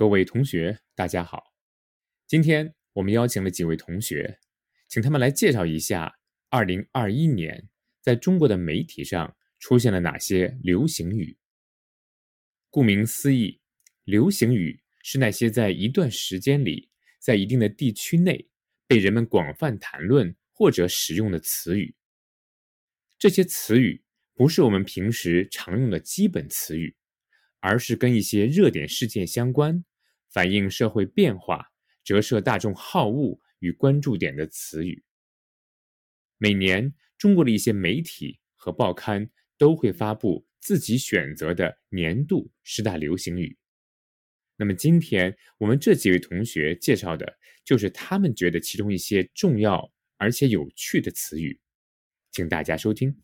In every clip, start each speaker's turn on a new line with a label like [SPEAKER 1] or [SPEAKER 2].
[SPEAKER 1] 各位同学，大家好。今天我们邀请了几位同学，请他们来介绍一下2021年在中国的媒体上出现了哪些流行语。顾名思义，流行语是那些在一段时间里，在一定的地区内被人们广泛谈论或者使用的词语。这些词语不是我们平时常用的基本词语，而是跟一些热点事件相关。反映社会变化、折射大众好恶与关注点的词语。每年，中国的一些媒体和报刊都会发布自己选择的年度十大流行语。那么，今天我们这几位同学介绍的就是他们觉得其中一些重要而且有趣的词语，请大家收听。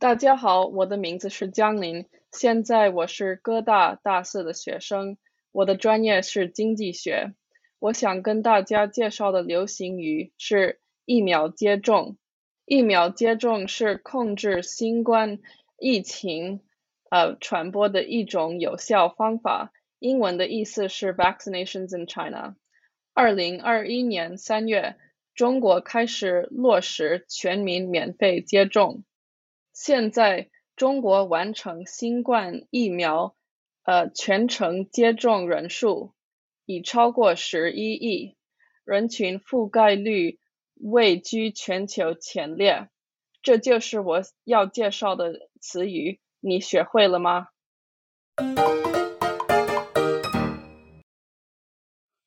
[SPEAKER 2] 大家好，我的名字是江林，现在我是哥大大四的学生，我的专业是经济学。我想跟大家介绍的流行语是疫苗接种。疫苗接种是控制新冠疫情呃传播的一种有效方法，英文的意思是 vaccinations in China。二零二一年三月，中国开始落实全民免费接种。现在，中国完成新冠疫苗呃全程接种人数已超过十一亿，人群覆盖率位居全球前列。这就是我要介绍的词语，你学会了吗？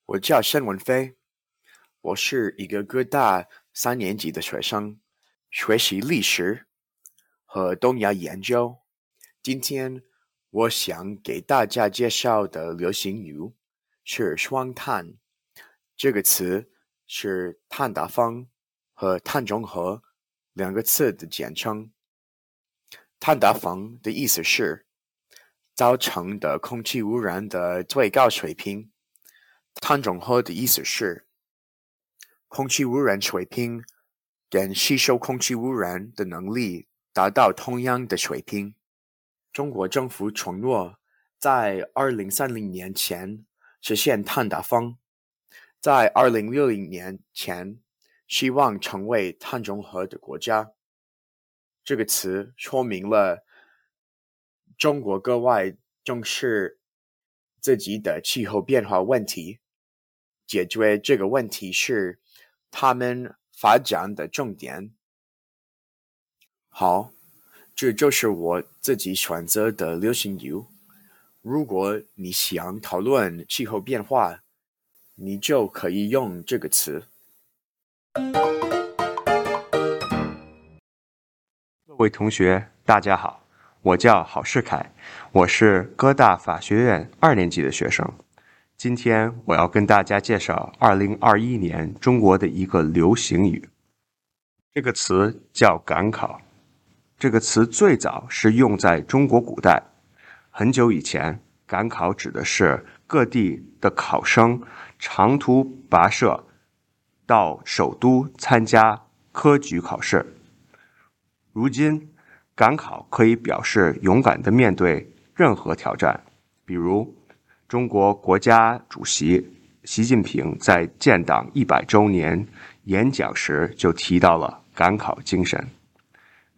[SPEAKER 3] 我叫申文飞，我是一个哥大三年级的学生，学习历史。和东亚研究。今天我想给大家介绍的流行语是“双碳”。这个词是碳达峰和碳中和两个词的简称。碳达峰的意思是造成的空气污染的最高水平。碳中和的意思是空气污染水平跟吸收空气污染的能力。达到同样的水平。中国政府承诺在二零三零年前实现碳达峰，在二零六零年前希望成为碳中和的国家。这个词说明了中国格外重视自己的气候变化问题，解决这个问题是他们发展的重点。好，这就是我自己选择的流行语。如果你想讨论气候变化，你就可以用这个词。
[SPEAKER 4] 各位同学，大家好，我叫郝世凯，我是哥大法学院二年级的学生。今天我要跟大家介绍二零二一年中国的一个流行语，这个词叫“赶考”。这个词最早是用在中国古代，很久以前，赶考指的是各地的考生长途跋涉到首都参加科举考试。如今，赶考可以表示勇敢的面对任何挑战，比如中国国家主席习近平在建党一百周年演讲时就提到了赶考精神。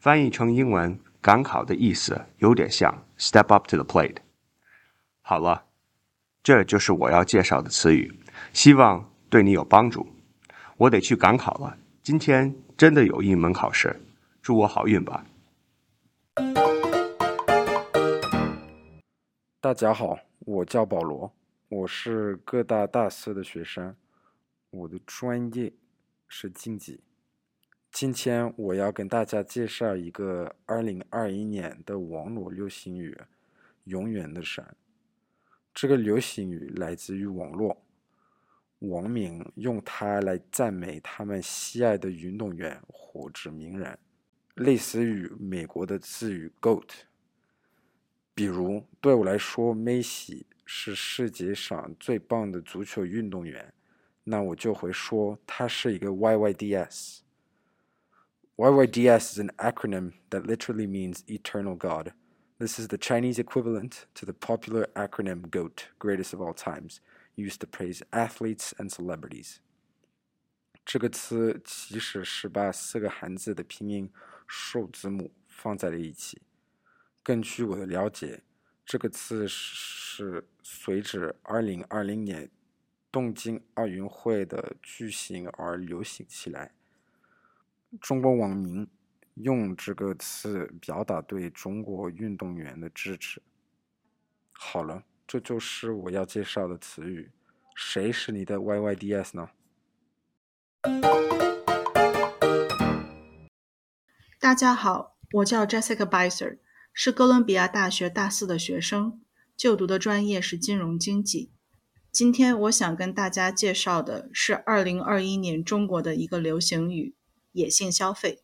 [SPEAKER 4] 翻译成英文，赶考的意思有点像 “step up to the plate”。好了，这就是我要介绍的词语，希望对你有帮助。我得去赶考了，今天真的有一门考试，祝我好运吧。
[SPEAKER 5] 大家好，我叫保罗，我是各大大四的学生，我的专业是经济。今天我要跟大家介绍一个二零二一年的网络流行语“永远的神”。这个流行语来自于网络，网民用它来赞美他们喜爱的运动员或者名人，类似于美国的词语 “GOAT”。比如，对我来说，梅西是世界上最棒的足球运动员，那我就会说他是一个 YYDS。YYDS is an acronym that literally means eternal God. This is the Chinese equivalent to the popular acronym GOAT, greatest of all times, used to praise athletes and celebrities. 这个词其实是把四个汉字的拼音首字母放在了一起。根据我的了解，这个词是随着2020年东京奥运会的举行而流行起来。 中国网民用这个词表达对中国运动员的支持。好了，这就是我要介绍的词语。谁是你的 YYDS 呢？
[SPEAKER 6] 大家好，我叫 Jessica Biser，是哥伦比亚大学大四的学生，就读的专业是金融经济。今天我想跟大家介绍的是2021年中国的一个流行语——野性消费。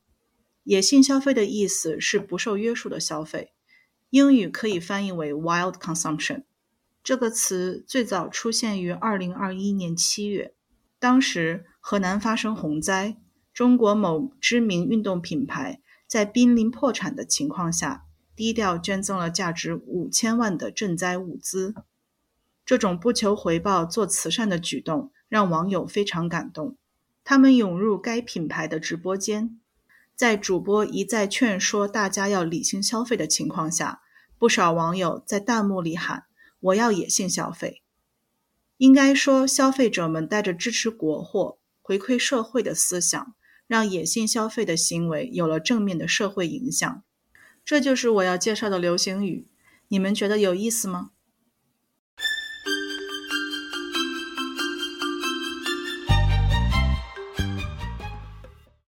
[SPEAKER 6] 野性消费的意思是不受约束的消费，英语可以翻译为 wild consumption。这个词最早出现于2021年7月，当时河南发生洪灾，中国某知名运动品牌。在濒临破产的情况下，低调捐赠了价值五千万的赈灾物资。这种不求回报做慈善的举动让网友非常感动，他们涌入该品牌的直播间，在主播一再劝说大家要理性消费的情况下，不少网友在弹幕里喊：“我要野性消费。”应该说，消费者们带着支持国货、回馈社会的思想。让野性消费的行为有了正面的社会影响，这就是我要介绍的流行语。你们觉得有意思吗？